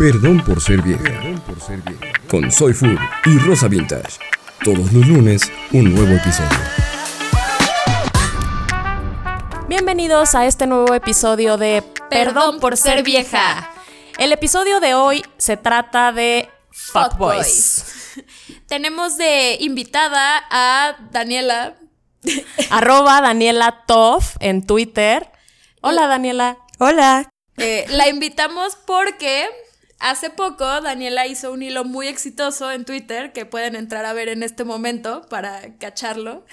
Perdón por ser vieja. Con Soy Food y Rosa Vintage. Todos los lunes, un nuevo episodio. Bienvenidos a este nuevo episodio de Perdón por ser vieja. El episodio de hoy se trata de Fuckboys. Tenemos de invitada a Daniela. Arroba Daniela Toff en Twitter. Hola Daniela. Hola. Eh, la invitamos porque hace poco Daniela hizo un hilo muy exitoso en Twitter que pueden entrar a ver en este momento para cacharlo.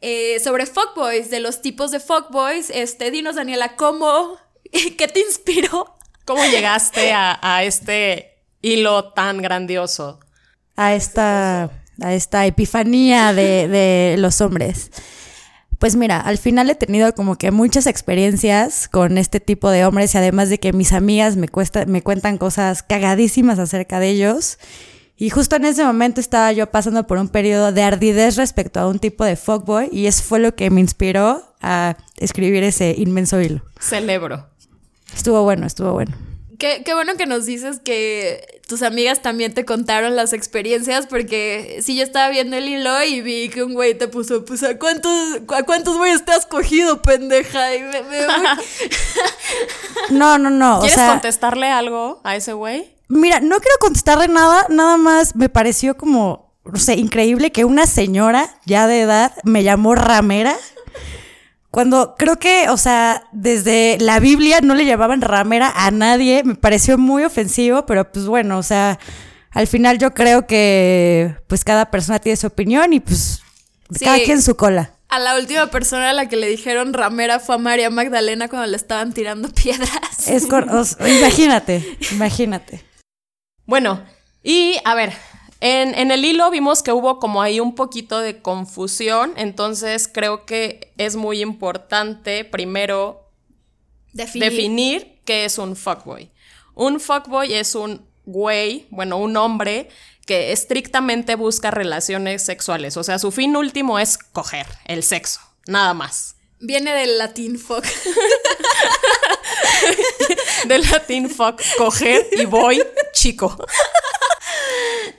eh, sobre fuckboys, de los tipos de fuckboys. Este, dinos, Daniela, ¿cómo? ¿Qué te inspiró? ¿Cómo llegaste a, a este hilo tan grandioso? A esta, a esta epifanía de, de los hombres. Pues mira, al final he tenido como que muchas experiencias con este tipo de hombres y además de que mis amigas me, cuesta, me cuentan cosas cagadísimas acerca de ellos. Y justo en ese momento estaba yo pasando por un periodo de ardidez respecto a un tipo de fuckboy y eso fue lo que me inspiró a escribir ese inmenso hilo. Celebro. Estuvo bueno, estuvo bueno. Qué, qué bueno que nos dices que tus amigas también te contaron las experiencias, porque sí, yo estaba viendo el hilo y vi que un güey te puso, pues, ¿a cuántos, a cuántos güeyes te has cogido, pendeja? Y me, me- No, no, no. O ¿Quieres sea, contestarle algo a ese güey? Mira, no quiero contestarle nada, nada más me pareció como, no sé, increíble que una señora ya de edad me llamó ramera. Cuando creo que, o sea, desde la Biblia no le llamaban ramera a nadie, me pareció muy ofensivo, pero pues bueno, o sea, al final yo creo que pues cada persona tiene su opinión y pues Sí. cada quien su cola. A la última persona a la que le dijeron ramera fue a María Magdalena cuando le estaban tirando piedras. Es imagínate, imagínate. Bueno, y a ver, en, en el hilo vimos que hubo como ahí un poquito de confusión, entonces creo que es muy importante primero Definir. definir qué es un fuckboy. Un fuckboy es un güey, bueno, un hombre que estrictamente busca relaciones sexuales, o sea, su fin último es coger, el sexo, nada más. Viene del latín fuck. Del latín fuck, coger y voy chico.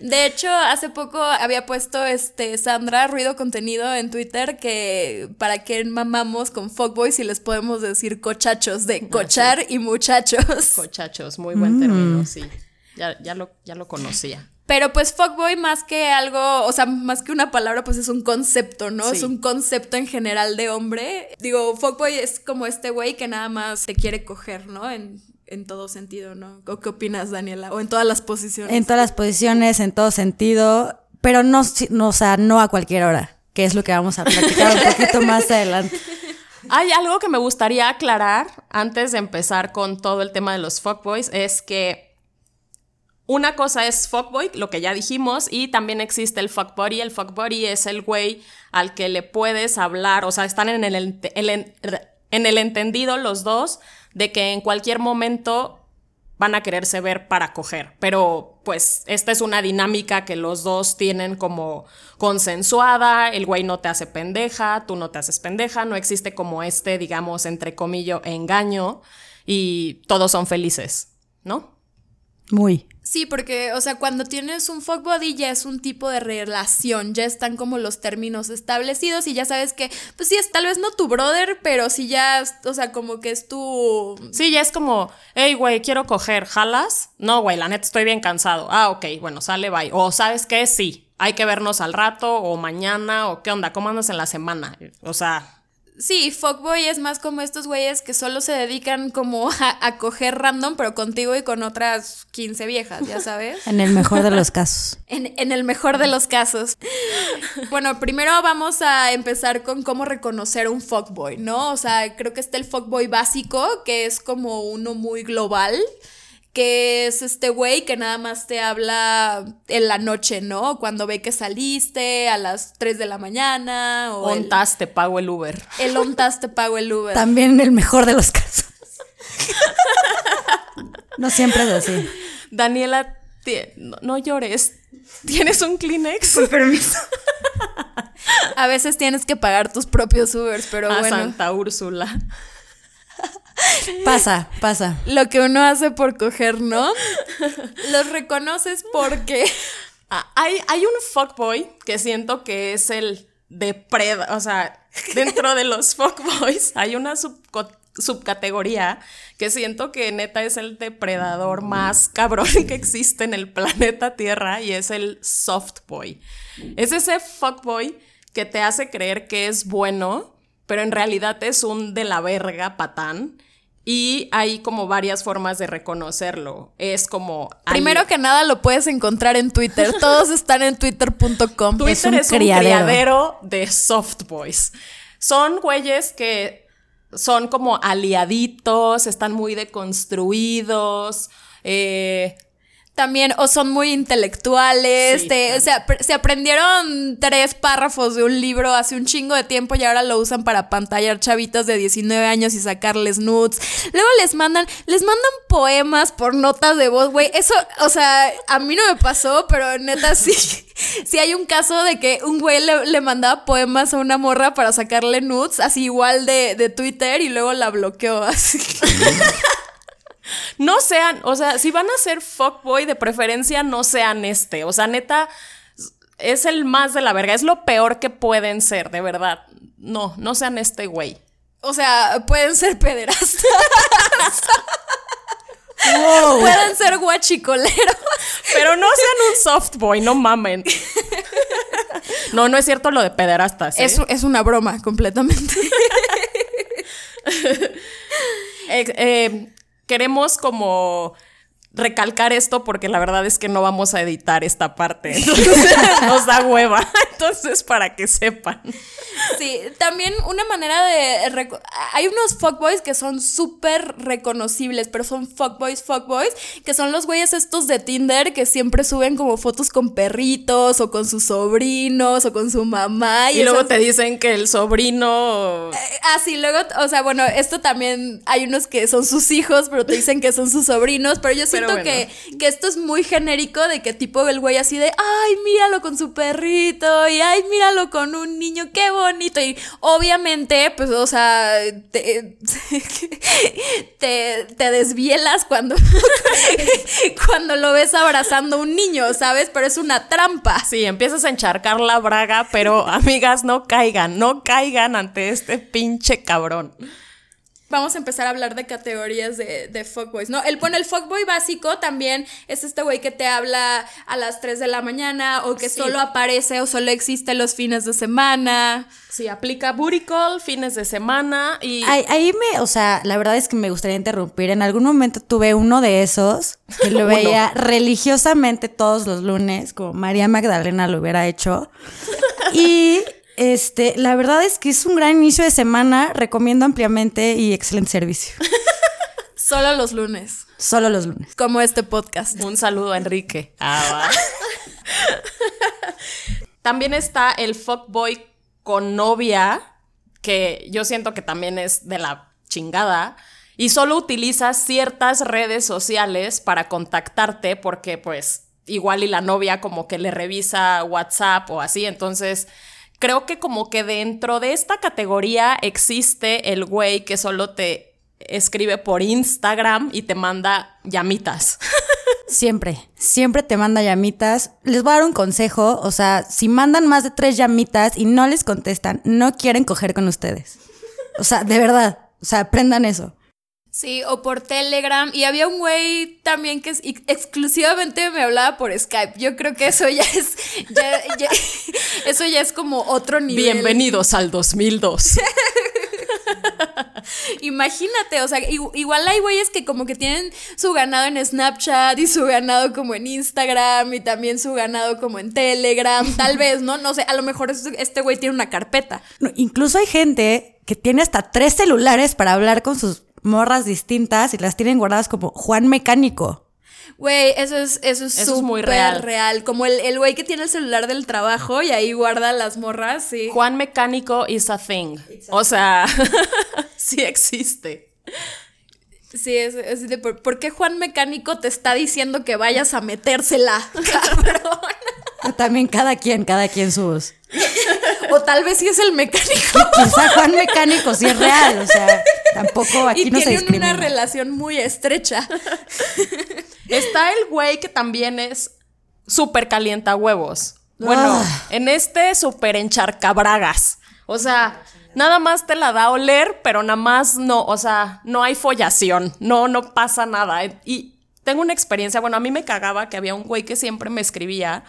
De hecho, hace poco había puesto este Sandra Ruido Contenido en Twitter que para qué mamamos con fuckboys y les podemos decir cochachos, de cochar y muchachos. Cochachos, muy buen término, sí. Ya, ya, lo, ya lo conocía. Pero pues fuckboy más que algo, o sea, más que una palabra, pues es un concepto, ¿no? Sí. Es un concepto en general de hombre. Digo, fuckboy es como este güey que nada más te quiere coger, ¿no? En, en todo sentido, ¿no? ¿O ¿Qué opinas, Daniela? O en todas las posiciones. En todas las posiciones, en todo sentido, pero no, o sea, no a cualquier hora, que es lo que vamos a platicar un poquito más adelante. Hay algo que me gustaría aclarar antes de empezar con todo el tema de los fuckboys, es que una cosa es fuckboy, lo que ya dijimos, y también existe el fuckbuddy. El fuckbuddy es el güey al que le puedes hablar, o sea, están en el, ente- el en- en el entendido los dos de que en cualquier momento van a quererse ver para coger. Pero pues esta es una dinámica que los dos tienen como consensuada, el güey no te hace pendeja, tú no te haces pendeja, no existe como este, digamos, entre comillas, engaño y todos son felices, ¿no? Muy. Sí, porque, o sea, cuando tienes un fuck body ya es un tipo de relación, ya están como los términos establecidos y ya sabes que, pues sí, es tal vez no tu brother, pero sí ya, o sea, como que es tu... Sí, ya es como, hey, güey, quiero coger, ¿jalas? No, güey, la neta estoy bien cansado. Ah, ok, bueno, sale, bye. O, ¿sabes qué? Sí, hay que vernos al rato o mañana o qué onda, ¿cómo andas en la semana? O sea, Sí, fuckboy es más como estos güeyes que solo se dedican como a, a coger random, pero contigo y con otras 15 viejas, ya sabes. En el mejor de los casos. En, en el mejor de los casos. Bueno, primero vamos a empezar con cómo reconocer un fuckboy, ¿no? O sea, creo que está el fuckboy básico, que es como uno muy global, que es este güey que nada más te habla en la noche, ¿no? Cuando ve que saliste a las 3 de la mañana o el, ontas, te pago el Uber. el ontas te pago el Uber. También en el mejor de los casos. No siempre es así. Daniela, no, no llores. ¿Tienes un Kleenex? permiso. A veces tienes que pagar tus propios Ubers, pero a bueno. Santa Úrsula. Pasa, pasa. Lo que uno hace por coger, ¿no? Los reconoces porque. Ah, hay, hay un fuckboy que siento que es el depredador. O sea, dentro de los fuckboys hay una subco- subcategoría que siento que neta es el depredador más cabrón que existe en el planeta Tierra y es el softboy. Es ese fuckboy que te hace creer que es bueno, pero en realidad es un de la verga patán. Y hay como varias formas de reconocerlo. Es como... Primero que nada lo puedes encontrar en Twitter. Todos están en twitter.com. Twitter Es un es un criadero. criadero de soft boys. Son güeyes que son como aliaditos, están muy deconstruidos. eh, También, o son muy intelectuales, Sí, te- también. se, apre- se aprendieron tres párrafos de un libro hace un chingo de tiempo y ahora lo usan para pantallar chavitas de 19 años y sacarles nudes. Luego les mandan, les mandan poemas por notas de voz, güey. Eso, o sea, a mí no me pasó, pero neta sí. Sí hay un caso de que un güey le, le mandaba poemas a una morra para sacarle nudes, así igual de, de Twitter, y luego la bloqueó así. no sean, o sea, si van a ser fuckboy, de preferencia no sean este. O sea, neta, es el más de la verga. Es lo peor que pueden ser, de verdad. No, no sean este güey. O sea, pueden ser pederastas. Pueden ser guachicoleros. Pero no sean un softboy, no mamen. No, no es cierto lo de pederastas. ¿eh? Es, es una broma, completamente. Eh, eh, queremos como recalcar esto porque la verdad es que no vamos a editar esta parte. Entonces nos da hueva. Entonces, para que sepan. Sí, también una manera de... Hay unos fuckboys que son súper reconocibles, pero son fuckboys, fuckboys, que son los güeyes estos de Tinder que siempre suben como fotos con perritos o con sus sobrinos o con su mamá. Y, luego te dicen que el sobrino. Ah, sí, luego, o sea, bueno, esto también hay unos que son sus hijos, pero te dicen que son sus sobrinos, pero yo siento bueno. que, que esto es muy genérico de que tipo el güey así de, ay, míralo con su perrito, y ay, míralo con un niño, qué bonito, y obviamente, pues, o sea, te, te, te desvielas cuando, cuando lo ves abrazando a un niño, ¿sabes? Pero es una trampa. Sí, empiezas a encharcar la braga, pero amigas, no caigan, no caigan ante este pinche cabrón. Vamos a empezar a hablar de categorías de, de fuckboys, ¿no? El, bueno, el fuckboy básico también es este güey que te habla a las 3 de la mañana o que Sí. solo aparece o solo existe los fines de semana. Sí, aplica booty call, fines de semana y. Ahí, ahí me, o sea, la verdad es que me gustaría interrumpir. En algún momento tuve uno de esos que lo veía religiosamente todos los lunes, como María Magdalena lo hubiera hecho. Y este, la verdad es que es un gran inicio de semana. Recomiendo ampliamente y excelente servicio. Solo los lunes, Solo los lunes. como este podcast. Un saludo a Enrique. Ah, también está el fuckboy con novia, que yo siento que también es de la chingada. Y solo utiliza ciertas redes sociales para contactarte porque pues igual y la novia como que le revisa WhatsApp o así. Entonces creo que como que dentro de esta categoría existe el güey que solo te escribe por Instagram y te manda llamitas. Siempre, siempre te manda llamitas. Les voy a dar un consejo, o sea, si mandan más de tres llamitas y no les contestan, no quieren coger con ustedes. O sea, de verdad, o sea, aprendan eso. Sí, o por Telegram. Y había un güey también que exclusivamente me hablaba por Skype. Yo creo que eso ya es. ya- ya- eso ya es como otro nivel. Bienvenidos al 2002. Imagínate, o sea, igual hay güeyes que como que tienen su ganado en Snapchat y su ganado como en Instagram y también su ganado como en Telegram, tal vez, ¿no? No sé, a lo mejor es- este güey tiene una carpeta. No, incluso hay gente que tiene hasta tres celulares para hablar con sus morras distintas y las tienen guardadas como Juan Mecánico. Güey, eso es eso es Eso es muy real. real. Como el el güey que tiene el celular del trabajo y ahí guarda las morras, sí. Juan Mecánico is a thing. O sea, sí existe. Sí, es, es de por, ¿por qué Juan Mecánico te está diciendo que vayas a metérsela, cabrón? También cada quien, cada quien sus. O tal vez sí es el mecánico. Quizá Juan Mecánico sí es real, o sea. Tampoco aquí y no se tienen discrimina. una relación muy estrecha. Está el güey que también es súper calienta huevos. Bueno, Ah. en este súper encharcabragas. O sea, nada más te la da a oler, pero nada más no, o sea, no hay follación, no, no pasa nada. Y tengo una experiencia, bueno, a mí me cagaba que había un güey que siempre me escribía,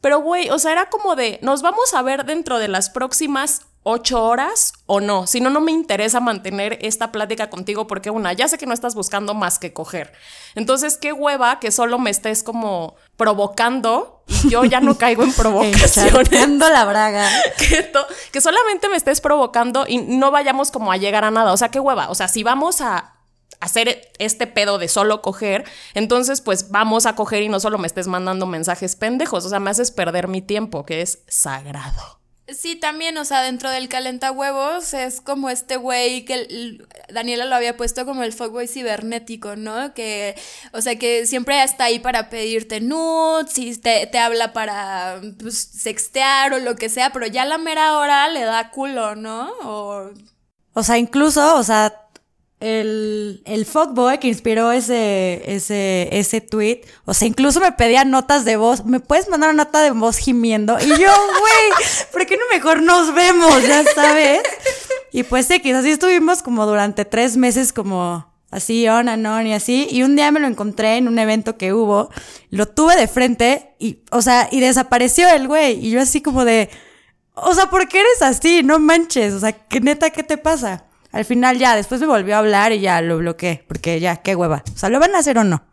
pero güey, o sea, era como de, nos vamos a ver dentro de las próximas ocho horas o no. Si no, no me interesa mantener esta plática contigo porque una, ya sé que no estás buscando más que coger. Entonces, qué hueva que solo me estés como provocando y yo ya no caigo en provocaciones. La braga. que, que solamente me estés provocando y no vayamos como a llegar a nada. O sea, qué hueva. O sea, si vamos a hacer este pedo de solo coger, entonces pues vamos a coger y no solo me estés mandando mensajes pendejos. O sea, me haces perder mi tiempo, que es sagrado. Sí, también, o sea, dentro del calentahuevos es como este güey que el- Daniela lo había puesto como el fuckboy cibernético, ¿no? Que, o sea, que siempre está ahí para pedirte nudes y te, te habla para pues, sextear o lo que sea, pero ya la mera hora le da culo, ¿no? O O sea, incluso, o sea, el, el fuckboy que inspiró ese, ese, ese tweet, o sea, incluso me pedía notas de voz. ¿Me puedes mandar una nota de voz gimiendo? Y yo, güey, ¿por qué no mejor nos vemos? Ya sabes. Y pues X, así estuvimos como durante tres meses como así, on and on y así. Y un día me lo encontré en un evento que hubo, lo tuve de frente y, o sea, y desapareció el güey. Y yo así como de, o sea, ¿por qué eres así? No manches. O sea, ¿qué neta qué te pasa? Al final ya, después me volvió a hablar y ya lo bloqueé. Porque ya, qué hueva. O sea, ¿lo van a hacer o no?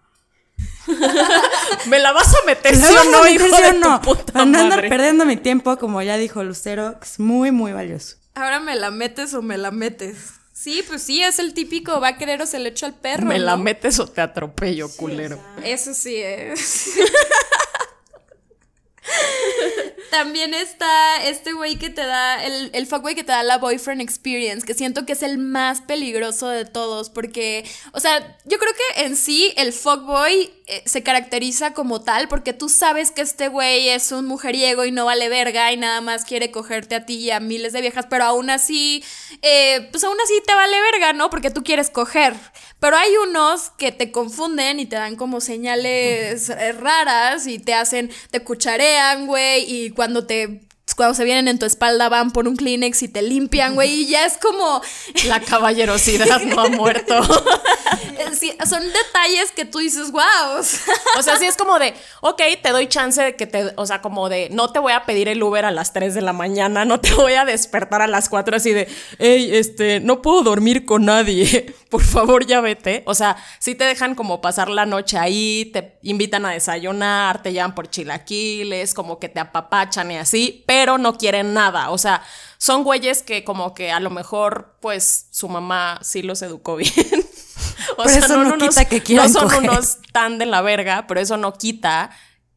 ¿Me la vas a meter ¿Lo sí o no, hijo sí de o no? tu puta no andar perdiendo mi tiempo, como ya dijo Lucero, que es muy, muy valioso. ahora me la metes o me la metes. Sí, pues sí, es el típico, va a querer o se le echo al perro. Me la metes o te atropello, culero. Eso sí es. También está este güey que te da, el, el fuckboy que te da la boyfriend experience, que siento que es el más peligroso de todos, porque, o sea, yo creo que en sí el fuckboy eh, se caracteriza como tal, porque tú sabes que este güey es un mujeriego y no vale verga y nada más quiere cogerte a ti y a miles de viejas, pero aún así, eh, pues aún así te vale verga, ¿no? Porque tú quieres coger. Pero hay unos que te confunden y te dan como señales eh, raras y te hacen, te cucharean, güey, y cuando te cuando se vienen en tu espalda van por un Kleenex y te limpian, güey, y ya es como La caballerosidad no ha muerto. sí, son detalles que tú dices, wow. O sea, sí es como de, ok, te doy chance de que te, o sea, como de, no te voy a pedir el Uber a las 3 de la mañana, no te voy a despertar a las 4 así de, hey, este, no puedo dormir con nadie, por favor ya vete. O sea, sí te dejan como pasar la noche ahí, te invitan a desayunar, te llevan por chilaquiles, como que te apapachan y así, pero no quieren nada. O sea, son güeyes que como que a lo mejor, pues, su mamá sí los educó bien. O Pero eso no quita que quieran no son coger. unos tan de la verga, pero eso no quita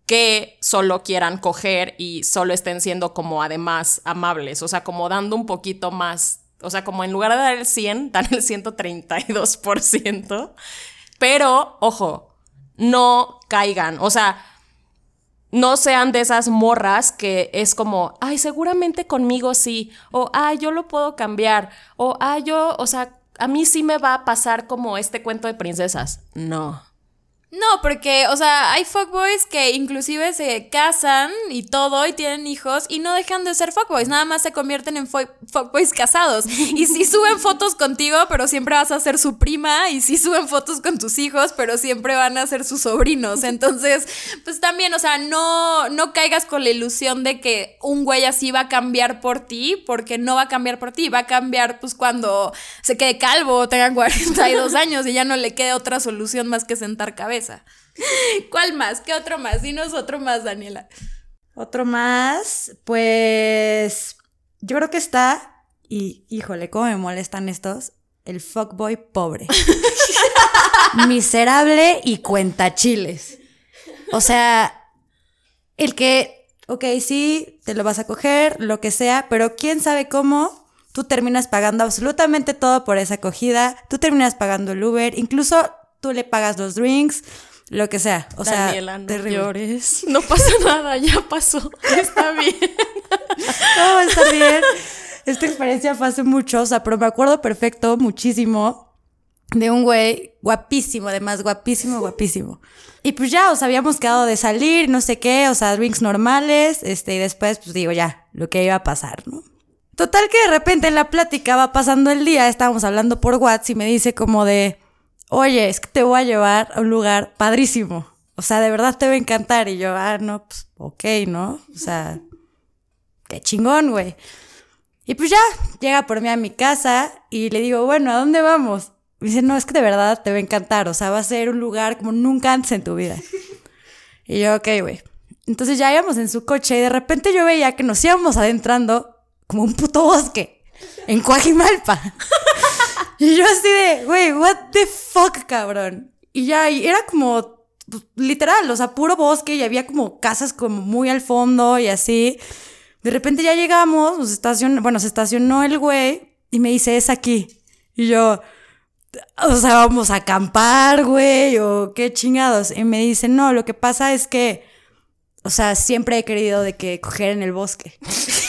que solo quieran coger y solo estén siendo como además amables, o sea, como dando un poquito más, o sea, como en lugar de dar el 100, dan el 132%, pero ojo, no caigan, o sea, no sean de esas morras que es como, ay, seguramente conmigo sí, o ay, yo lo puedo cambiar, o ay, yo, o sea, a mí sí me va a pasar como este cuento de princesas. No. No, porque, o sea, hay fuckboys que inclusive se casan y todo y tienen hijos y no dejan de ser fuckboys, nada más se convierten en fu- fuckboys casados. Y sí suben fotos contigo, pero siempre vas a ser su prima y sí suben fotos con tus hijos, pero siempre van a ser sus sobrinos. Entonces, pues también, o sea, no, no caigas con la ilusión de que un güey así va a cambiar por ti, porque no va a cambiar por ti, va a cambiar pues cuando se quede calvo, tenga 42 años y ya no le quede otra solución más que sentar cabeza. ¿Cuál más? ¿Qué otro más? Dinos otro más, Daniela. Otro más, pues yo creo que está, y híjole, cómo me molestan estos, el fuckboy pobre. Miserable y cuentachiles. O sea, el que, ok, sí, te lo vas a coger, lo que sea, pero quién sabe cómo, tú terminas pagando absolutamente todo por esa acogida, tú terminas pagando el Uber, incluso tú le pagas los drinks, lo que sea. O sea, no terrible. llores. No pasa nada, ya pasó. Está bien. A estar bien. esta experiencia fue hace mucho, o sea, pero me acuerdo perfecto, muchísimo, de un güey guapísimo, además, guapísimo, guapísimo. Y pues ya, os habíamos quedado de salir, no sé qué, o sea, drinks normales, este, y después, pues digo, ya, lo que iba a pasar, ¿no? Total que de repente en la plática va pasando el día, estábamos hablando por WhatsApp y me dice como de, oye, es que te voy a llevar a un lugar padrísimo. O sea, de verdad te va a encantar. Y yo, ah, no, pues, ok, ¿no? O sea, qué chingón, güey. Y pues ya, llega por mí a mi casa y le digo, bueno, ¿a dónde vamos? Me dice, no, es que de verdad te va a encantar. O sea, va a ser un lugar como nunca antes en tu vida. Y yo, ok, güey. Entonces ya íbamos en su coche y de repente yo veía que nos íbamos adentrando como un puto bosque en Coajimalpa. y yo así de, güey, what the fuck, cabrón. Y ya, y era como pues, literal, o sea, puro bosque y había como casas como muy al fondo y así. De repente ya llegamos, nos estacionó, bueno, se estacionó el güey y me dice, es aquí. Y yo, o sea, vamos a acampar, güey, o qué chingados. Y me dice, no, lo que pasa es que, o sea, siempre he querido de que coger en el bosque.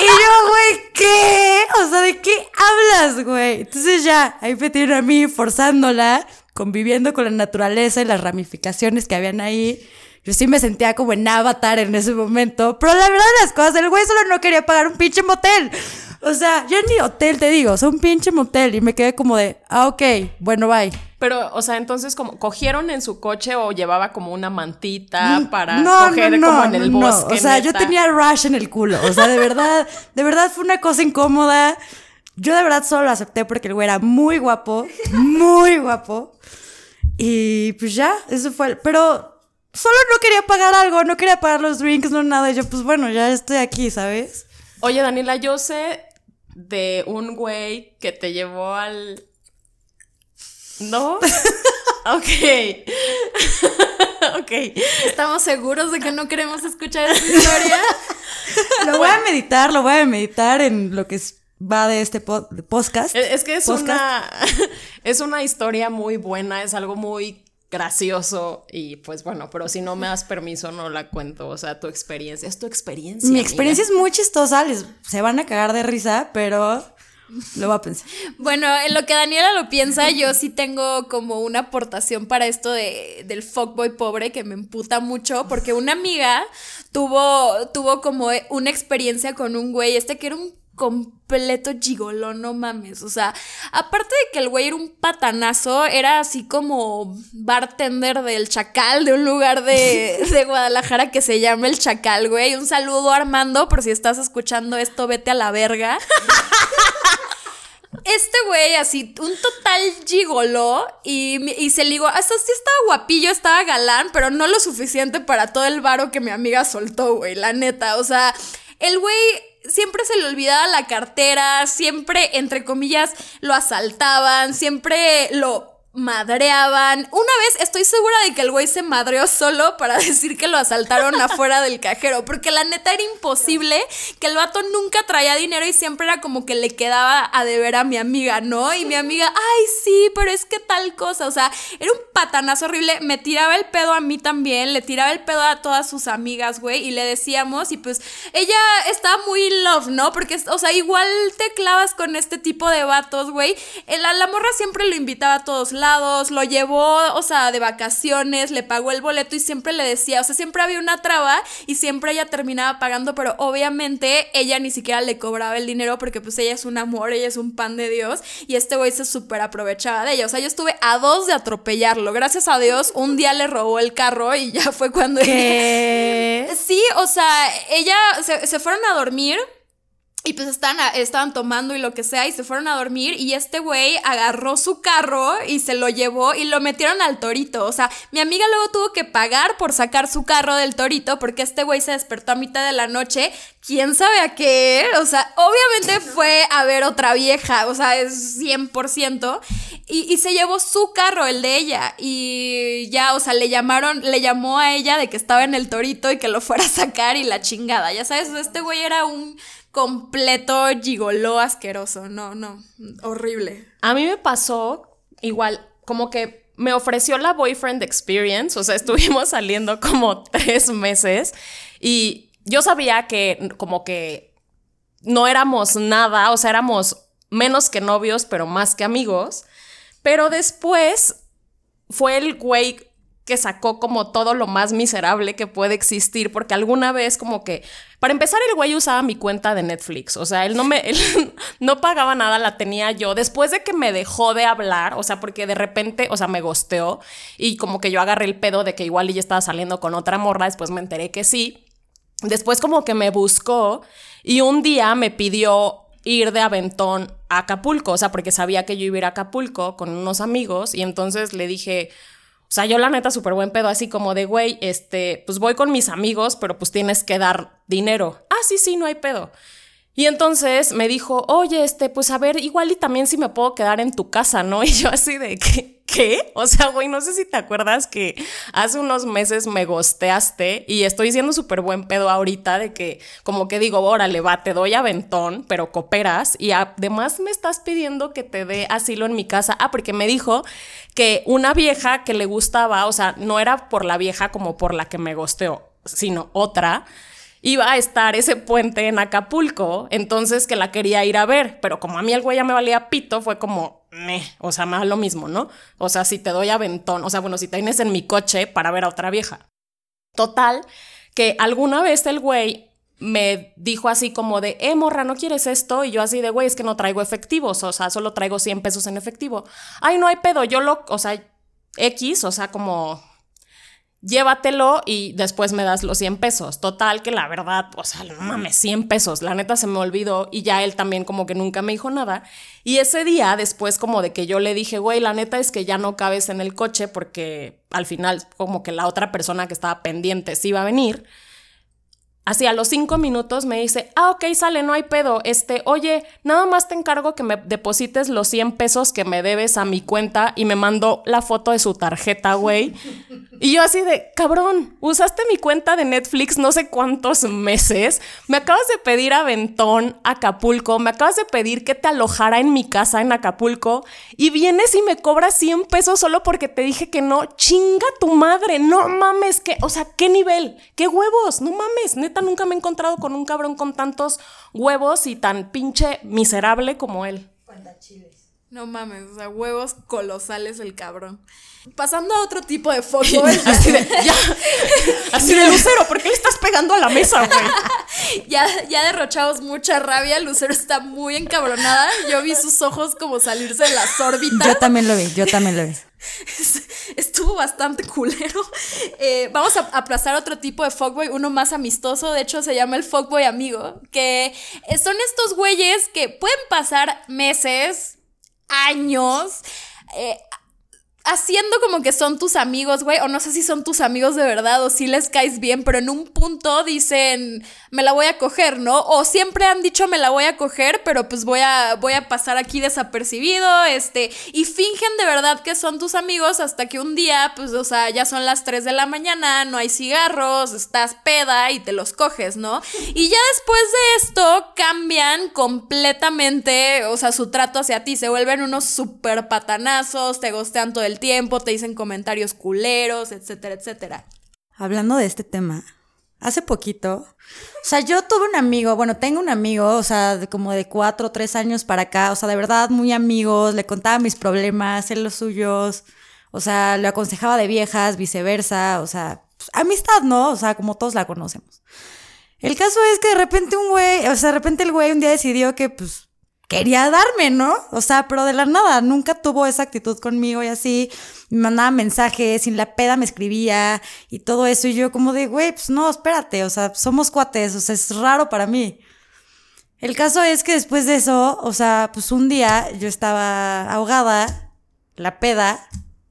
Y yo, güey, ¿qué? O sea, ¿de qué hablas, güey? Entonces ya, ahí me tienen a mí forzándola, conviviendo con la naturaleza y las ramificaciones que habían ahí. Yo sí me sentía como en avatar en ese momento. Pero la verdad de las cosas, el güey solo no quería pagar un pinche motel. O sea, ya ni hotel te digo, o sea, un pinche motel. Y me quedé como de, ah, ok, bueno, bye. Pero, o sea, entonces, como cogieron en su coche o llevaba como una mantita mm, para coger como en el bosque. O sea, yo tenía rush en el culo. O sea, de verdad, de verdad fue una cosa incómoda. Yo de verdad solo lo acepté porque el güey era muy guapo, muy guapo. Y pues ya, eso fue. Pero solo no quería pagar algo, no quería pagar los drinks, no nada. Y yo, pues bueno, ya estoy aquí, ¿sabes? Oye, Daniela, yo sé de un güey que te llevó al ¿No? ok. ok. ¿Estamos seguros de que no queremos escuchar esa historia? lo voy a meditar, lo voy a meditar en lo que va de este podcast. Es, que es una, es una historia muy buena, es algo muy gracioso y pues bueno, pero si no me das permiso no la cuento, o sea, tu experiencia, es tu experiencia. Mi experiencia es muy chistosa, les, se van a cagar de risa, pero lo va a pensar. Bueno, en lo que Daniela lo piensa, yo sí tengo como una aportación para esto de, del fuckboy pobre que me emputa mucho, porque una amiga tuvo, tuvo como una experiencia con un güey, este que era un completo gigolón, no mames. O sea, aparte de que el güey era un patanazo, era así como bartender del Chacal, de un lugar de, de Guadalajara que se llama El Chacal, güey. Un saludo, Armando, por si estás escuchando esto, vete a la verga. Este güey, así, un total gigoló y, y se ligó. Hasta sí estaba guapillo, estaba galán, pero no lo suficiente para todo el varo que mi amiga soltó, güey, la neta. O sea, el güey siempre se le olvidaba la cartera, siempre, entre comillas, lo asaltaban, siempre lo madreaban. Una vez estoy segura de que el güey se madreó solo para decir que lo asaltaron afuera del cajero, porque la neta era imposible que el vato nunca traía dinero y siempre era como que le quedaba a deber a mi amiga, ¿no? Y mi amiga, ay, sí, pero es que tal cosa, o sea, era un patanazo horrible, me tiraba el pedo a mí también, le tiraba el pedo a todas sus amigas, güey, y le decíamos, y pues ella estaba muy love, ¿no? Porque, o sea, igual te clavas con este tipo de vatos, güey. La, la morra siempre lo invitaba a todos lados lo llevó, o sea, de vacaciones, le pagó el boleto y siempre le decía, o sea, siempre había una traba y siempre ella terminaba pagando, pero obviamente ella ni siquiera le cobraba el dinero porque pues ella es un amor, ella es un pan de Dios y este güey se súper aprovechaba de ella. O sea, yo estuve a dos de atropellarlo. Gracias a Dios, un día le robó el carro y ya fue cuando... sí, o sea, ella se, se fueron a dormir y pues estaban, estaban tomando y lo que sea y se fueron a dormir y este güey agarró su carro y se lo llevó y lo metieron al torito. O sea, mi amiga luego tuvo que pagar por sacar su carro del torito porque este güey se despertó a mitad de la noche. ¿Quién sabe a qué? O sea, obviamente fue a ver otra vieja, o sea, es 100%. Y, y se llevó su carro, el de ella. Y ya, o sea, le llamaron, le llamó a ella de que estaba en el torito y que lo fuera a sacar y la chingada. Ya sabes, este güey era un completo gigoló asqueroso. No, no, horrible. A mí me pasó igual, como que me ofreció la boyfriend experience, o sea, estuvimos saliendo como tres meses y yo sabía que como que no éramos nada, o sea, éramos menos que novios, pero más que amigos. Pero después fue el güey que sacó como todo lo más miserable que puede existir, porque alguna vez como que, para empezar, el güey usaba mi cuenta de Netflix, o sea, él no me, él no pagaba nada, la tenía yo, después de que me dejó de hablar, o sea, porque de repente, o sea, me gosteó y como que yo agarré el pedo de que igual ella estaba saliendo con otra morra, después me enteré que sí, después como que me buscó y un día me pidió ir de aventón a Acapulco, o sea, porque sabía que yo iba a ir a Acapulco con unos amigos y entonces le dije, o sea, yo la neta súper buen pedo, así como de, güey, este, pues voy con mis amigos, pero pues tienes que dar dinero. Ah, sí, sí, no hay pedo. Y entonces me dijo, oye, este, pues a ver, igual y también si me puedo quedar en tu casa, ¿no? Y yo así de, ¿qué? O sea, güey, no sé si te acuerdas que hace unos meses me gosteaste y estoy siendo súper buen pedo ahorita de que como que digo, órale, va, te doy aventón, pero cooperas y además me estás pidiendo que te dé asilo en mi casa. Ah, porque me dijo que una vieja que le gustaba, o sea, no era por la vieja como por la que me gosteó, sino otra iba a estar ese puente en Acapulco, entonces que la quería ir a ver, pero como a mí el güey ya me valía pito, fue como, me, o sea, más lo mismo, ¿no? O sea, si te doy aventón, o sea, bueno, si te vienes en mi coche para ver a otra vieja. Total, que alguna vez el güey me dijo así como de, eh, morra, ¿no quieres esto? Y yo así de, güey, es que no traigo efectivos, o sea, solo traigo 100 pesos en efectivo. Ay, no hay pedo, yo lo, o sea, X, o sea, como llévatelo y después me das los 100 pesos. Total, que la verdad, o sea, no mames, 100 pesos. La neta se me olvidó y ya él también como que nunca me dijo nada. Y ese día, después como de que yo le dije, güey, la neta es que ya no cabes en el coche porque al final como que la otra persona que estaba pendiente sí iba a venir. Así a los cinco minutos me dice, ah, ok, sale, no hay pedo. Este, oye, nada más te encargo que me deposites los 100 pesos que me debes a mi cuenta y me mandó la foto de su tarjeta, güey. Y yo así de, cabrón, usaste mi cuenta de Netflix no sé cuántos meses. Me acabas de pedir aventón Acapulco, me acabas de pedir que te alojara en mi casa en Acapulco y vienes y me cobras 100 pesos solo porque te dije que no. Chinga tu madre, no mames, que, o sea, ¿qué nivel? ¿Qué huevos? No mames, neta nunca me he encontrado con un cabrón con tantos huevos y tan pinche miserable como él. No mames, o sea, huevos colosales el cabrón. Pasando a otro tipo de fuckboy. así de, ya, así de Lucero, ¿por qué le estás pegando a la mesa, güey? ya, ya derrochamos mucha rabia, Lucero está muy encabronada. Yo vi sus ojos como salirse de las órbitas. Yo también lo vi, yo también lo vi. Estuvo bastante culero. Eh, vamos a aplazar otro tipo de fuckboy, uno más amistoso. De hecho, se llama el fuckboy amigo. Que son estos güeyes que pueden pasar meses, años. Eh, haciendo como que son tus amigos, güey, o no sé si son tus amigos de verdad o si les caes bien, pero en un punto dicen, me la voy a coger, ¿no? O siempre han dicho, me la voy a coger, pero pues voy a, voy a pasar aquí desapercibido, este, y fingen de verdad que son tus amigos hasta que un día, pues, o sea, ya son las 3 de la mañana, no hay cigarros, estás peda y te los coges, ¿no? Y ya después de esto cambian completamente, o sea, su trato hacia ti, se vuelven unos super patanazos, te gostean todo el tiempo, te dicen comentarios culeros, etcétera, etcétera. Hablando de este tema, hace poquito, o sea, yo tuve un amigo, bueno, tengo un amigo, o sea, como de cuatro o tres años para acá, o sea, de verdad muy amigos, le contaba mis problemas, él los suyos, o sea, le aconsejaba de viejas, viceversa, o sea, pues, amistad, ¿no? O sea, como todos la conocemos. El caso es que de repente un güey, o sea, de repente el güey un día decidió que, pues, quería darme, ¿no? O sea, pero de la nada, nunca tuvo esa actitud conmigo y así, me mandaba mensajes, sin la peda me escribía y todo eso, y yo como de, güey, pues no, espérate, o sea, somos cuates, o sea, es raro para mí. El caso es que después de eso, o sea, pues un día yo estaba ahogada, la peda,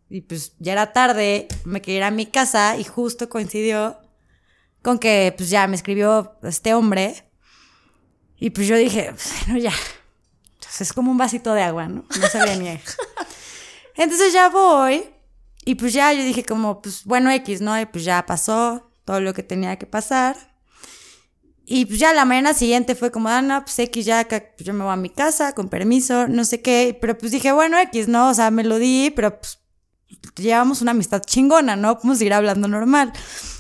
y pues ya era tarde, me quería ir a mi casa y justo coincidió con que pues ya me escribió este hombre y pues yo dije, bueno, ya, es como un vasito de agua, ¿no? No sabía ni. Entonces ya voy y pues ya yo dije como, pues bueno, X, ¿no? Y pues ya pasó todo lo que tenía que pasar. Y pues ya la mañana siguiente fue como, ah, no, pues X ya, pues yo me voy a mi casa, con permiso, no sé qué. Pero pues dije, bueno, X, ¿no? O sea, me lo di, pero pues llevamos una amistad chingona, ¿no? Podemos seguir hablando normal.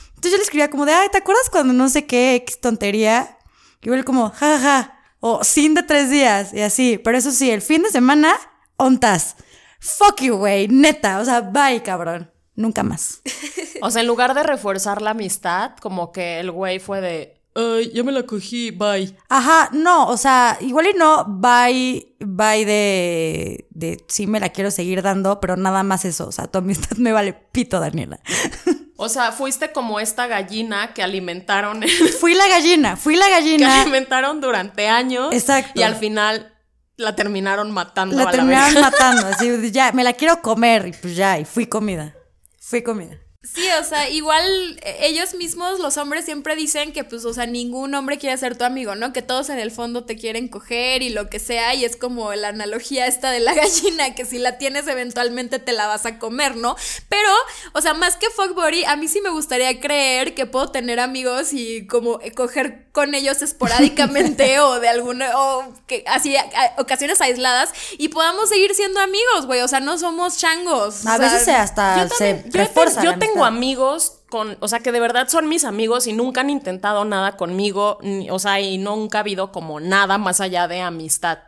Entonces yo le escribía como de, ay, ¿te acuerdas cuando no sé qué X tontería? Y él como, jajaja. Ja, O sin de tres días y así. Pero eso sí, el fin de semana, ontas. Fuck you, güey. Neta. O sea, bye, cabrón. Nunca más. O sea, en lugar de reforzar la amistad, como que el güey fue de, ay, ya me la cogí, bye. Ajá, no, o sea, igual y no, bye, bye de, de sí me la quiero seguir dando, pero nada más eso. O sea, tu amistad me vale pito, Daniela. O sea, fuiste como esta gallina que alimentaron, fui la gallina, fui la que gallina. alimentaron durante años. Exacto. Y al final la terminaron matando La a la terminaron verga. matando, así, ya, me la quiero comer, y pues ya, y fui comida. Fui comida. Sí, o sea, igual eh, ellos mismos, los hombres, siempre dicen que, pues, o sea, ningún hombre quiere ser tu amigo, ¿no? Que todos en el fondo te quieren coger y lo que sea, y es como la analogía esta de la gallina, que si la tienes eventualmente te la vas a comer, ¿no? Pero, o sea, más que fuck buddy, a mí sí me gustaría creer que puedo tener amigos y como eh, coger con ellos esporádicamente o de alguna, o que así, a- a- ocasiones aisladas, y podamos seguir siendo amigos, güey, o sea, no somos changos. A o sea, veces hasta Yo, se también- yo te- refuerza yo la tengo amigos con, o sea, que de verdad son mis amigos y nunca han intentado nada conmigo, ni- o sea, y nunca ha habido como nada más allá de amistad.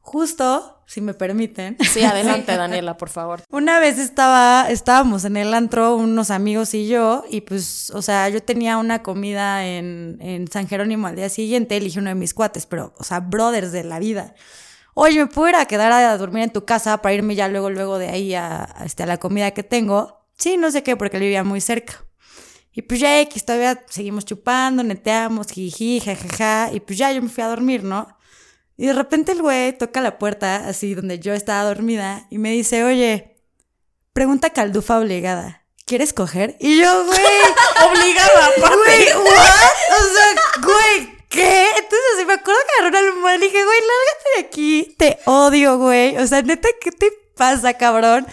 Justo, si me permiten. Sí, adelante, Daniela, por favor. Una vez estaba, estábamos en el antro, unos amigos y yo, y pues, o sea, yo tenía una comida en, en San Jerónimo al día siguiente, elige uno de mis cuates, pero, o sea, brothers de la vida. Oye, ¿me puedo ir a quedar a dormir en tu casa para irme ya luego, luego de ahí a, a, este, a la comida que tengo? Sí, no sé qué, porque él vivía muy cerca. Y pues ya X, todavía seguimos chupando, neteamos, jiji, jajaja, y pues ya yo me fui a dormir, ¿no? Y de repente el güey toca la puerta, así donde yo estaba dormida, y me dice, oye, pregunta caldufa obligada, ¿quieres coger? Y yo, güey, Obligada, güey, ¿what? O sea, güey, ¿qué? Entonces, así me acuerdo que agarró una almohada y dije, güey, lárgate de aquí, te odio, güey. O sea, neta, ¿qué te pasa, cabrón?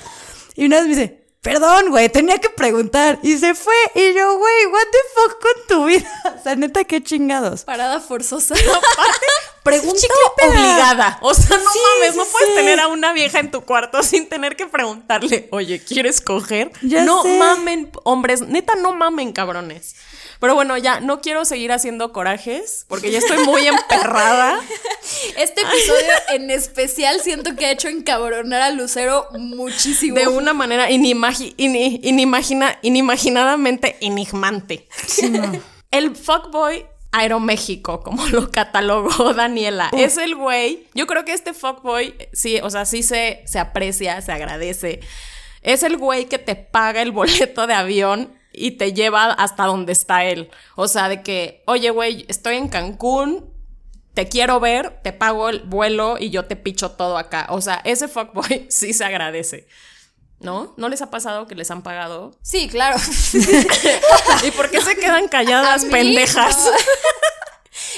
Y una vez me dice, perdón, güey, tenía que preguntar. Y se fue. Y yo, güey, what the fuck con tu vida? O sea, neta, qué chingados. Parada forzosa. Pregunta Chicle peda. obligada. O sea, no Sí, mames, sí, no puedes sí. tener a una vieja en tu cuarto sin tener que preguntarle, oye, ¿quieres coger? Ya no sé. mamen, hombres, neta, no mamen, cabrones. Pero bueno, ya no quiero seguir haciendo corajes porque ya estoy muy emperrada. Este episodio en especial siento que ha hecho encabronar a Lucero muchísimo. De una manera inimagi- ini- inimagina- inimaginadamente enigmante. El fuckboy Aeroméxico, como lo catalogó Daniela, es el güey. Yo creo que este fuckboy, sí, o sea, sí se, se aprecia, se agradece. Es el güey que te paga el boleto de avión y te lleva hasta donde está él. O sea, de que, oye, güey, estoy en Cancún, te quiero ver, te pago el vuelo y yo te picho todo acá. O sea, ese fuckboy sí se agradece. ¿No? ¿No les ha pasado que les han pagado? Sí, claro. ¿Y por qué se quedan calladas, pendejas? no.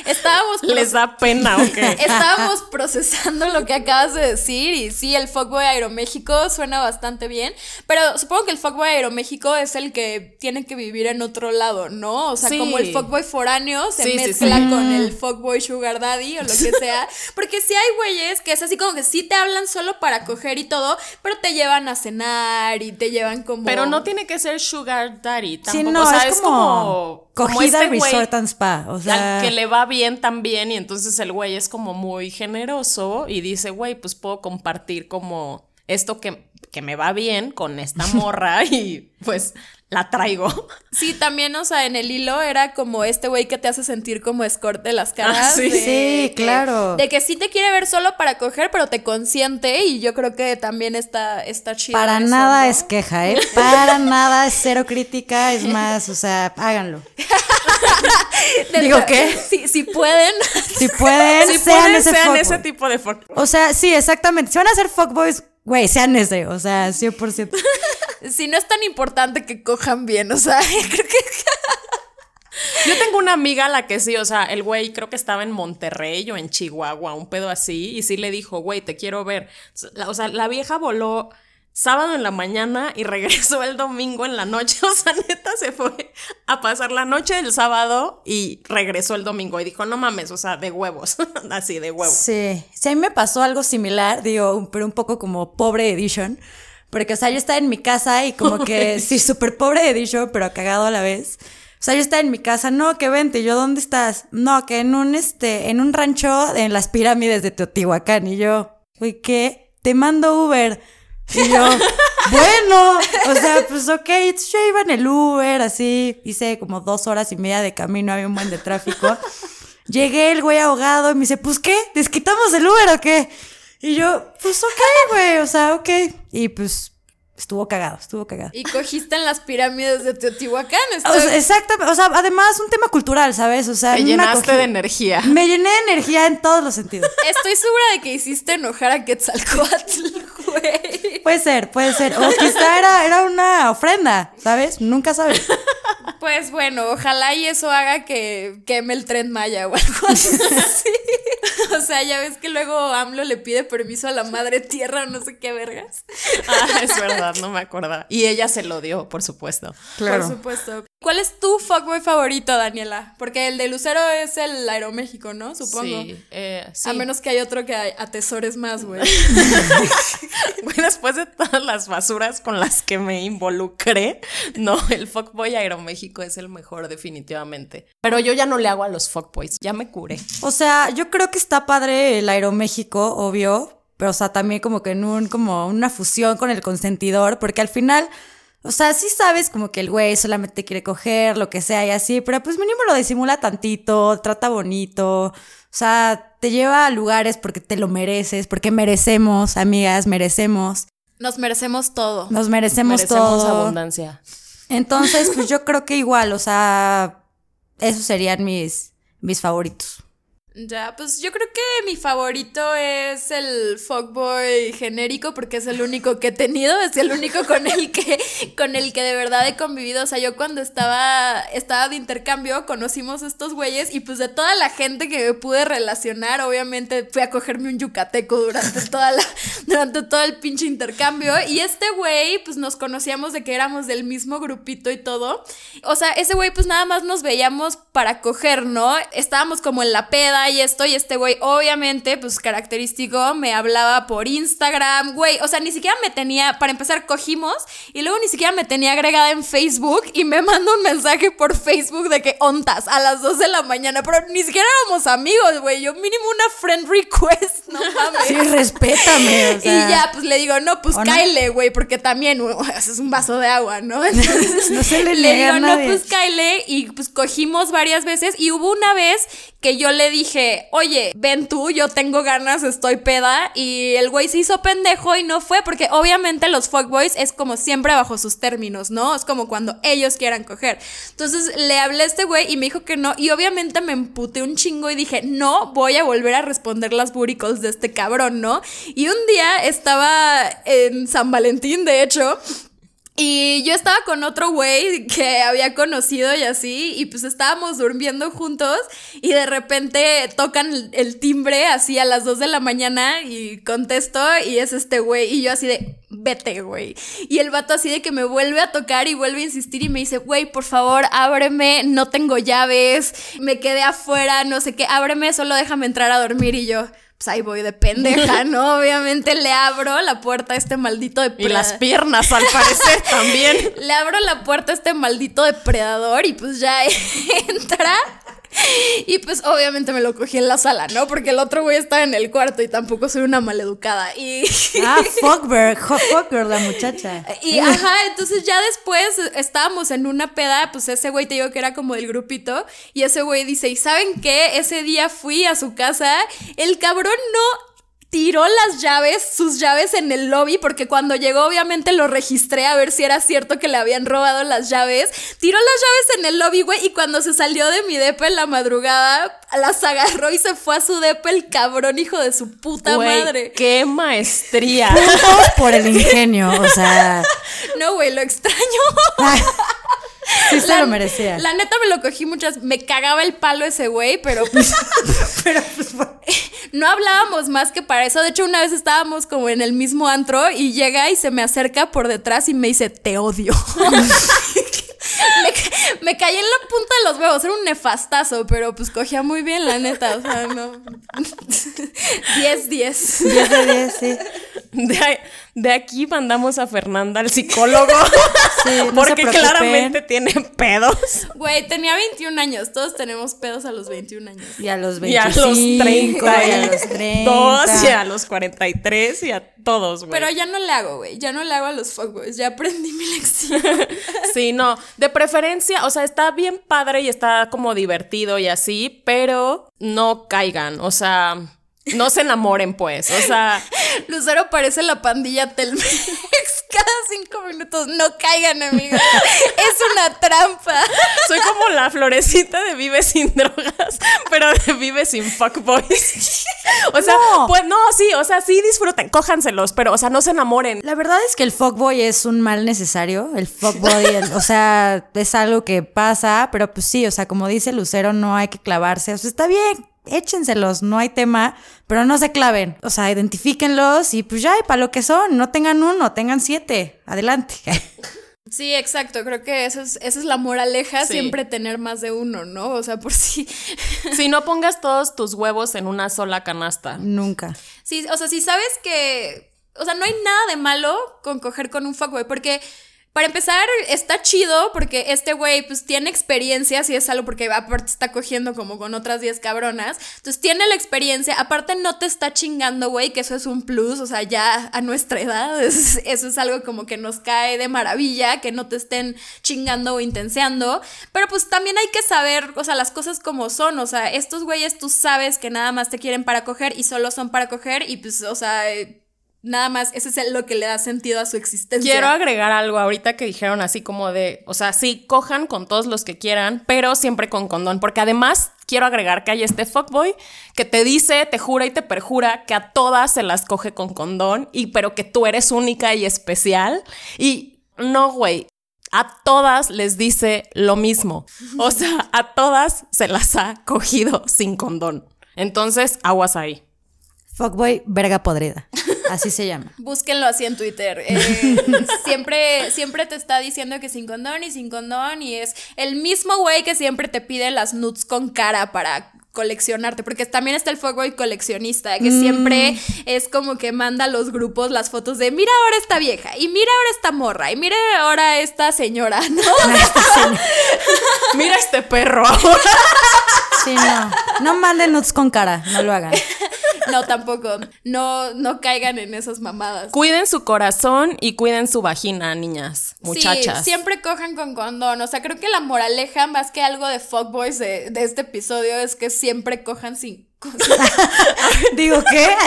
Estábamos ¿Les da pena o qué? Estábamos procesando lo que acabas de decir y sí, el Fuckboy Aeroméxico suena bastante bien, pero supongo que el Fuckboy Aeroméxico es el que tiene que vivir en otro lado, ¿no? O sea, Sí. como el Fuckboy foráneo se Sí, mezcla sí. con el Fuckboy Sugar Daddy o lo que sea, porque sí hay güeyes que es así como que sí te hablan solo para coger y todo, pero te llevan a cenar y te llevan como... Pero no tiene que ser sugar daddy tampoco. No, o sea, es como, como cogida este güey resort and spa. O sea, al que le va bien también y entonces el güey es como muy generoso y dice, güey, pues puedo compartir como esto que, que me va bien con esta morra y pues la traigo. Sí, también, o sea, en el hilo era como este güey que te hace sentir como escort de las caras. Ah, sí. de Sí, claro. De que sí te quiere ver solo para coger, pero te consiente y yo creo que también está, está chido. Para eso, nada ¿no? es queja, ¿eh? Para nada es cero crítica, es más, o sea, háganlo. ¿Digo qué? Si, si pueden. Si pueden, Si sean pueden, ese sean fuckboy. ese tipo de fuck. O sea, sí, exactamente. Si van a ser fuckboys, güey, sean ese, o sea, 100%. Si no es tan importante que cojan bien, o sea, creo que. Yo tengo una amiga a la que sí, o sea, el güey creo que estaba en Monterrey o en Chihuahua, un pedo así, y sí le dijo, güey, te quiero ver. La- o sea, la vieja voló sábado en la mañana y regresó el domingo en la noche. O sea, neta se fue a pasar la noche del sábado y regresó el domingo y dijo, no mames, o sea, de huevos, así, de huevos. Sí, sí, a mí me pasó algo similar, digo, pero un poco como pobre edition. Porque, o sea, yo estaba en mi casa y como que, sí, súper pobre edition, pero cagado a la vez. sea, yo estaba en mi casa, no, que vente, y yo, ¿dónde estás? No, que en un, este, en un rancho en las pirámides de Teotihuacán. Y yo, güey, ¿qué? Te mando Uber. Y yo, bueno, o sea, pues ok, yo iba en el Uber, así, hice como dos horas y media de camino, había un buen de tráfico. Llegué el güey ahogado y me dice, pues qué, ¿desquitamos el Uber o qué? Y yo, pues ok, güey, o sea, ok. Y pues estuvo cagado, estuvo cagado. Y cogiste en las pirámides de Teotihuacán. O sea, exactamente, o sea, además un tema cultural, ¿sabes? O sea, Me llenaste de energía. Me llené de energía en todos los sentidos. Estoy segura de que hiciste enojar a Quetzalcoatl, güey. Puede ser, puede ser. O quizá era, era una ofrenda, ¿sabes? Nunca sabes. Pues bueno, ojalá y eso haga que queme el tren Maya o algo así. O sea, ya ves que luego AMLO le pide permiso a la madre tierra o no sé qué vergas. Ah, es verdad, no me acuerdo. Y ella se lo dio, por supuesto. Por supuesto. ¿Cuál es tu fuckboy favorito, Daniela? Porque el de Lucero es el Aeroméxico, ¿no? Supongo. Sí, eh, sí. A menos que hay otro que hay- atesores más, güey. Güey, después de todas las basuras con las que me involucré, no, el fuckboy Aeroméxico es el mejor definitivamente. Pero yo ya no le hago a los fuckboys, ya me curé. O sea, yo creo que está padre el Aeroméxico, obvio. Pero, o sea, también como que en un, como una fusión con el consentidor, porque al final, o sea, sí sabes como que el güey solamente quiere coger, lo que sea y así, pero pues mínimo lo disimula tantito, trata bonito, o sea, te lleva a lugares porque te lo mereces, porque merecemos, amigas, merecemos, Nos merecemos todo. nos merecemos, Merecemos todo. abundancia. Entonces, pues yo creo que igual, o sea, esos serían mis, mis favoritos. Ya, pues yo creo que mi favorito es el fuckboy genérico porque es el único que he tenido, es el único con el que con el que de verdad he convivido, o sea, yo cuando estaba estaba de intercambio conocimos estos güeyes y pues de toda la gente que me pude relacionar, obviamente fui a cogerme un yucateco durante toda la durante todo el pinche intercambio y este güey pues nos conocíamos de que éramos del mismo grupito y todo. O sea, ese güey pues nada más nos veíamos para coger, ¿no? Estábamos como en la peda y esto y este güey obviamente pues característico me hablaba por Instagram, güey, o sea, ni siquiera me tenía, para empezar cogimos y luego ni siquiera me tenía agregada en Facebook y me mandó un mensaje por Facebook de que ontas a las 2 de la mañana, pero ni siquiera éramos amigos, güey, yo mínimo una friend request, no mames. Sí, respétame. o sea. Y ya, pues le digo, no, pues ¿O no? cáele, güey, porque también uh, es un vaso de agua, ¿no? Entonces, No se le le digo, a no, nadie. pues cáele. Y pues cogimos varias veces. Y hubo una vez que yo le dije, oye, ven tú, yo tengo ganas, estoy peda. Y el güey se hizo pendejo y no fue, porque obviamente los fuckboys es como siempre bajo sus términos, ¿no? Es como cuando ellos quieran coger. Entonces le hablé a este güey y me dijo que no. Y obviamente me emputé un chingo y dije, no voy a volver a responder las booty de este cabrón, ¿no? Y un día estaba en San Valentín, de hecho. Y yo estaba con otro güey que había conocido y así, y pues estábamos durmiendo juntos y de repente tocan el, timbre así a las 2 de la mañana y contesto y es este güey y yo así de, vete güey. Y el vato así de que me vuelve a tocar y vuelve a insistir y me dice, güey, por favor, ábreme, no tengo llaves, me quedé afuera, no sé qué, ábreme, solo déjame entrar a dormir y yo... Pues ahí voy de pendeja, ¿no? Obviamente le abro la puerta a este maldito Y depredador. las piernas, al parecer, también. Le abro la puerta a este maldito depredador y pues ya entra. Y pues obviamente me lo cogí en la sala, ¿no? Porque el otro güey estaba en el cuarto y tampoco soy una maleducada. Y, Ah, fuckbird, hot fuckbird, la muchacha. y ajá, entonces ya después estábamos en una peda, pues ese güey te digo que era como del grupito. Y ese güey dice, ¿y saben qué? Ese día fui a su casa, el cabrón no tiró las llaves, sus llaves en el lobby, porque cuando llegó obviamente lo registré a ver si era cierto que le habían robado las llaves. Tiró las llaves en el lobby, güey, y cuando se salió de mi depa en la madrugada, las agarró y se fue a su depa el cabrón hijo de su puta Güey, madre. ¡Qué maestría! Puntos por el ingenio, o sea, No, güey, lo extraño. Sí se La- lo merecía. La neta me lo cogí muchas. Me cagaba el palo ese güey, pero pues. Pero pues bueno. no hablábamos más que para eso. De hecho, una vez estábamos como en el mismo antro y llega y se me acerca por detrás y me dice, te odio. me, me caí en la punta de los huevos. Era un nefastazo, pero pues cogía muy bien, la neta. O sea, no. 10, 10. 10 de 10, sí. De, de aquí mandamos a Fernanda al psicólogo. Sí, no porque claramente tiene pedos. Güey, tenía 21 años. Todos tenemos pedos a los 21 años. Y a los Y a 25, los 30 y a los 30. Dos, y a los 43 y a todos, güey. Pero ya no le hago, güey. Ya no le hago a los fuckboys. Ya aprendí mi lección. Sí, no. De preferencia, o sea, está bien padre y está como divertido y así, pero no caigan. O sea, no se enamoren, pues. O sea, Lucero parece la pandilla Telmex. Cada cinco minutos. No caigan, amigos. Es una trampa. soy como la florecita de Vive sin drogas, pero de Vive sin fuckboys. O sea, No. pues no, sí, o sea, sí disfruten, cójanselos, pero, o sea, no se enamoren. La verdad es que el fuckboy es un mal necesario. El fuckboy, el- o sea, es algo que pasa, pero pues sí, o sea, como dice Lucero, no hay que clavarse. O sea, está bien, échenselos, no hay tema, pero no se claven. O sea, identifíquenlos y pues ya, y para lo que son, no tengan uno, tengan siete. Adelante. Sí, exacto. Creo que eso es, esa es la moraleja. Sí. Siempre tener más de uno, ¿no? O sea, por si. Si no pongas todos tus huevos en una sola canasta. Nunca. Sí, o sea, si sabes que. O sea, no hay nada de malo con coger con un fuckboy, porque. Para empezar, está chido porque este güey pues tiene experiencia, si es algo porque aparte está cogiendo como con otras 10 cabronas. Entonces tiene la experiencia, aparte no te está chingando, güey, que eso es un plus, o sea, ya a nuestra edad, es- eso es algo como que nos cae de maravilla, que no te estén chingando o intenseando. Pero pues también hay que saber, o sea, las cosas como son, o sea, estos güeyes tú sabes que nada más te quieren para coger y solo son para coger y pues, o sea... Nada más, ese es lo que le da sentido a su existencia. Quiero agregar algo ahorita que dijeron así como de, o sea, sí, cojan con todos los que quieran, pero siempre con condón, porque además quiero agregar que hay este fuckboy que te dice, te jura y te perjura que a todas se las coge con condón, y pero que tú eres única y especial. Y no, güey, a todas les dice lo mismo. O sea, a todas se las ha cogido sin condón. Entonces, aguas ahí. Fuckboy, verga podrida. Así se llama. Búsquenlo así en Twitter. Eh, siempre, siempre te está diciendo que sin condón y sin condón. Y es el mismo güey que siempre te pide las nudes con cara para coleccionarte. Porque también está el fuckboy coleccionista, que siempre es como que manda a los grupos las fotos de mira ahora esta vieja, y mira ahora esta morra, y mira ahora esta señora, ¿no? Mira este perro ahora. Sí, no. No manden nudes con cara, no lo hagan. No, tampoco. No, no caigan en esas mamadas. Cuiden su corazón y cuiden su vagina, niñas, muchachas. Sí, siempre cojan con condón. O sea, creo que la moraleja, más que algo de fuckboys de, de este episodio, es que siempre cojan sin. Digo, ¿qué?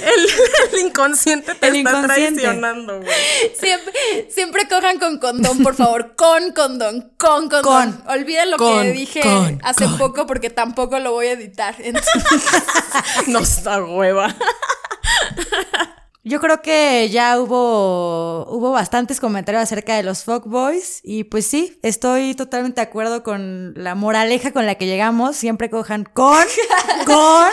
El, el inconsciente te El está inconsciente. traicionando, güey. Siempre, siempre cojan con condón, por favor. Con condón, con condón. Con. Olviden lo Con, que dije con, hace poco porque tampoco lo voy a editar. Entonces, Nos da hueva. Yo creo que ya hubo, hubo bastantes comentarios acerca de los fuckboys y pues sí, estoy totalmente de acuerdo con la moraleja con la que llegamos. Siempre cojan con, con,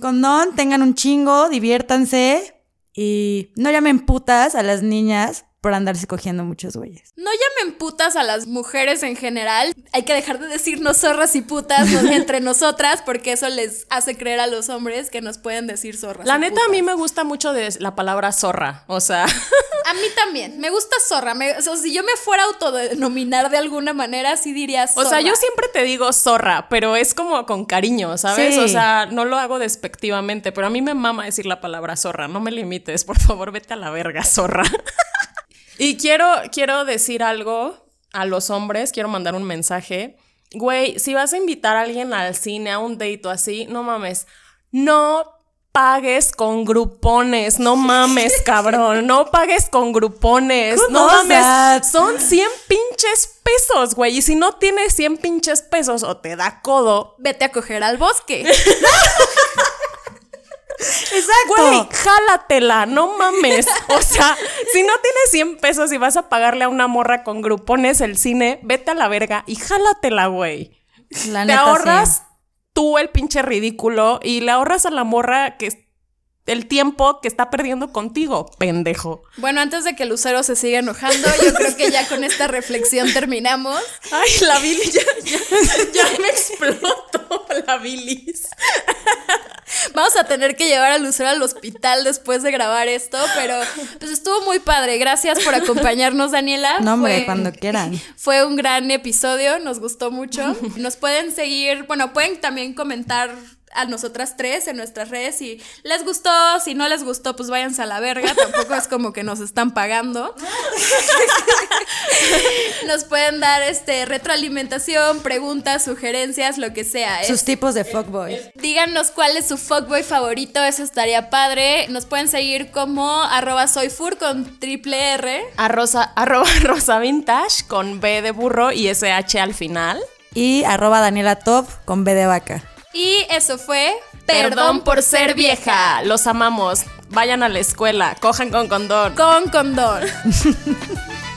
condón, tengan un chingo, diviértanse y no llamen putas a las niñas por andarse cogiendo muchos güeyes. no llamen putas a las mujeres en general. Hay que dejar de decirnos zorras y putas ¿no? entre nosotras porque eso les hace creer a los hombres que nos pueden decir zorras. La y neta, a mí me gusta mucho de la palabra zorra. O sea, A mí también. Me gusta zorra. Me- o sea, si yo me fuera a autodenominar de alguna manera, sí diría o zorra. sea, yo siempre te digo zorra, pero es como con cariño, ¿sabes? Sí. O sea, no lo hago despectivamente, pero a mí me mama decir la palabra zorra. No me limites, por favor, vete a la verga, zorra. y quiero, quiero decir algo a los hombres, quiero mandar un mensaje. Güey, si vas a invitar a alguien al cine, a un date o así, no mames, no pagues con grupones, no mames, cabrón, no pagues con grupones, no mames, that? son 100 pinches pesos, güey, y si no tienes 100 pinches pesos o te da codo, Vete a coger al bosque. Exacto. güey, jálatela, no mames, o sea, si no tienes 100 pesos y vas a pagarle a una morra con grupones el cine, vete a la verga y jálatela, güey. La Te neta, ahorras sí. tú el pinche ridículo y le ahorras a la morra que es- el tiempo que está perdiendo contigo, pendejo. Bueno, antes de que Lucero se siga enojando, yo creo que ya con esta reflexión terminamos. Ay, la bilis ya, ya, ya me explotó la bilis. Vamos a tener que llevar a Lucero al hospital después de grabar esto, pero pues estuvo muy padre. Gracias por acompañarnos, Daniela. No, hombre, Fue- cuando quieran. Fue un gran episodio, nos gustó mucho. Nos pueden seguir, bueno, pueden también comentar a nosotras tres en nuestras redes si les gustó, si no les gustó, pues váyanse a la verga, tampoco es como que nos están pagando. Nos pueden dar este retroalimentación, preguntas, sugerencias, lo que sea. Sus Es- tipos de fuckboy. Díganos cuál es su fuckboy favorito, eso estaría padre. Nos pueden seguir como arroba soyfur con triple R. A rosa, arroba rosa vintage con B de burro y SH al final. Y arroba Daniela Top con B de vaca. Y eso fue Perdón por ser vieja. Los amamos. Vayan a la escuela. Cojan con condón. con condón.